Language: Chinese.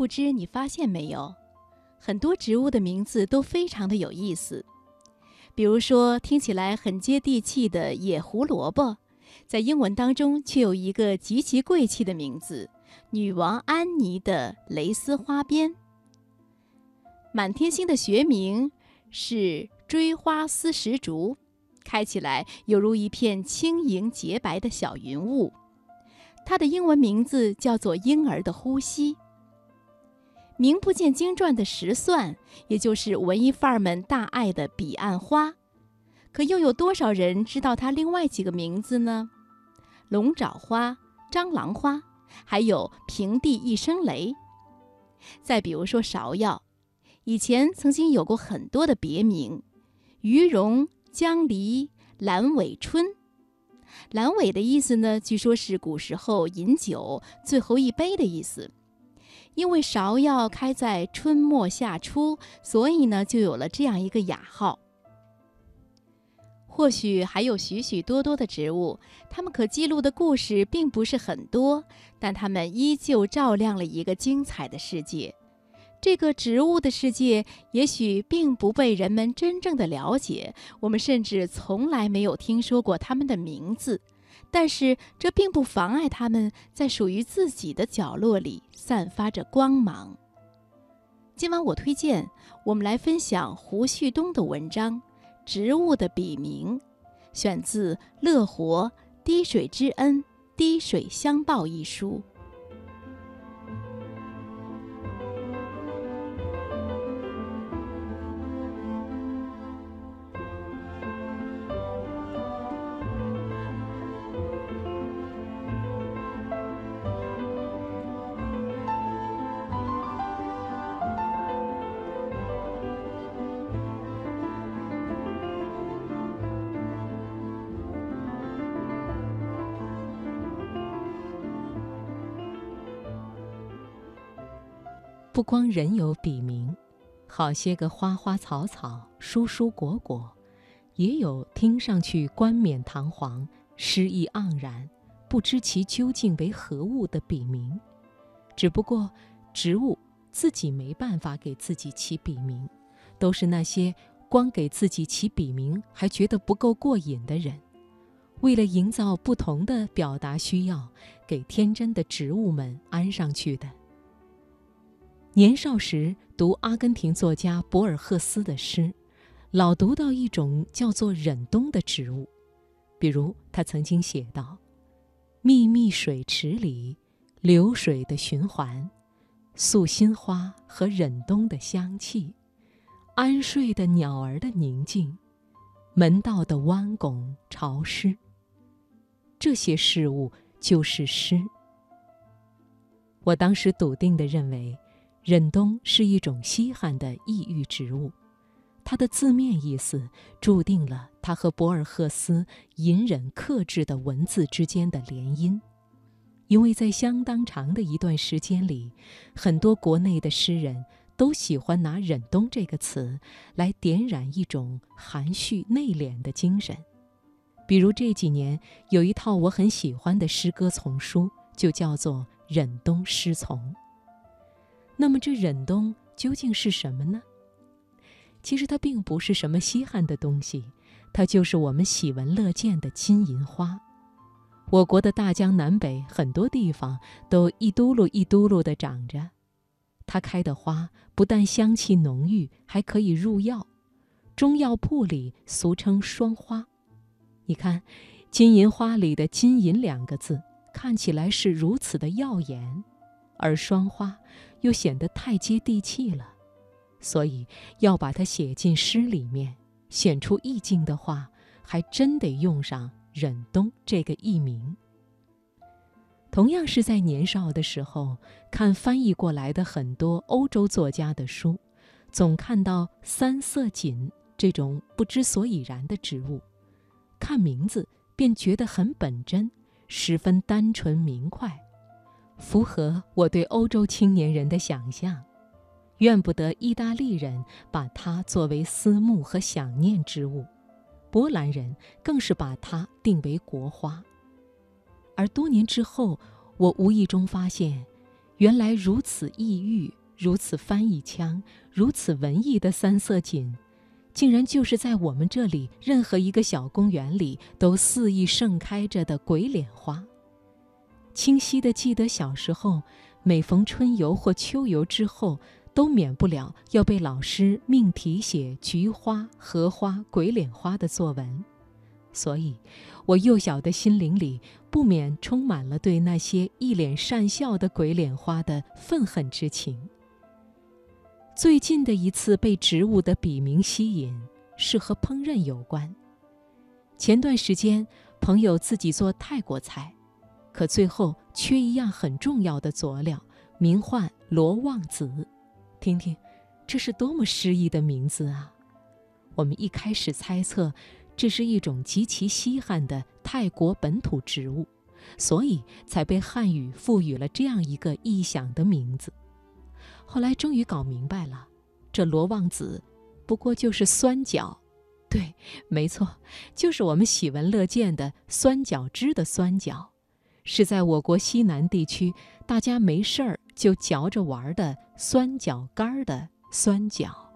不知你发现没有，很多植物的名字都非常的有意思。比如说，听起来很接地气的野胡萝卜，在英文当中却有一个极其贵气的名字——女王安妮的蕾丝花边。满天星的学名是锥花丝石竹，开起来犹如一片轻盈洁白的小云雾。它的英文名字叫做婴儿的呼吸。名不见经传的石蒜，也就是文艺范儿们大爱的彼岸花，可又有多少人知道它另外几个名字呢？龙爪花、蟑螂花，还有平地一声雷。再比如说芍药，以前曾经有过很多的别名：鱼蓉、江梨、阑尾春。阑尾的意思呢，据说是古时候饮酒最后一杯的意思。因为芍药开在春末夏初，所以呢，就有了这样一个雅号。或许还有许许多多的植物，它们可记录的故事并不是很多，但它们依旧照亮了一个精彩的世界。这个植物的世界也许并不被人们真正的了解，我们甚至从来没有听说过它们的名字。但是这并不妨碍他们在属于自己的角落里散发着光芒。今晚我推荐我们来分享胡旭东的文章《植物的笔名》，选自《乐活滴水之恩，滴水相报》一书。不光人有笔名，好些个花花草草、蔬蔬果果，也有听上去冠冕堂皇、诗意盎然，不知其究竟为何物的笔名。只不过，植物自己没办法给自己起笔名，都是那些光给自己起笔名还觉得不够过瘾的人，为了营造不同的表达需要，给天真的植物们安上去的。年少时读阿根廷作家博尔赫斯的诗，老读到一种叫做忍冬的植物。比如他曾经写道：“秘密水池里，流水的循环，素心花和忍冬的香气，安睡的鸟儿的宁静，门道的弯拱潮湿。这些事物就是诗。”我当时笃定地认为。忍冬是一种稀罕的异域植物，它的字面意思注定了它和博尔赫斯隐忍克制的文字之间的联姻，因为在相当长的一段时间里，很多国内的诗人都喜欢拿“忍冬”这个词来点燃一种含蓄内敛的精神，比如这几年有一套我很喜欢的诗歌丛书，就叫做《忍冬诗丛》。那么这忍冬究竟是什么呢？其实它并不是什么稀罕的东西，它就是我们喜闻乐见的金银花。我国的大江南北很多地方都一嘟噜一嘟噜地长着，它开的花不但香气浓郁，还可以入药，中药铺里俗称双花。你看，金银花里的“金银”两个字看起来是如此的耀眼，而双花。又显得太接地气了，所以要把它写进诗里面，显出意境的话，还真得用上“忍冬”这个艺名。同样是在年少的时候，看翻译过来的很多欧洲作家的书，总看到三色堇这种不知所以然的植物，看名字便觉得很本真，十分单纯明快。符合我对欧洲青年人的想象，怨不得意大利人把它作为思慕和想念之物，波兰人更是把它定为国花。而多年之后，我无意中发现，原来如此异域、如此翻译腔、如此文艺的三色堇，竟然就是在我们这里任何一个小公园里都肆意盛开着的鬼脸花。清晰地记得小时候，每逢春游或秋游之后，都免不了要被老师命题写菊花、荷花、鬼脸花的作文，所以，我幼小的心灵里不免充满了对那些一脸善笑的鬼脸花的愤恨之情。最近的一次被植物的笔名吸引，是和烹饪有关。前段时间，朋友自己做泰国菜。可最后缺一样很重要的佐料，名唤罗望子。听听，这是多么诗意的名字啊！我们一开始猜测，这是一种极其稀罕的泰国本土植物，所以才被汉语赋予了这样一个异响的名字。后来终于搞明白了，这罗望子不过就是酸角。对，没错，就是我们喜闻乐见的酸角汁的酸角。是在我国西南地区，大家没事儿就嚼着玩的酸角干儿的酸角。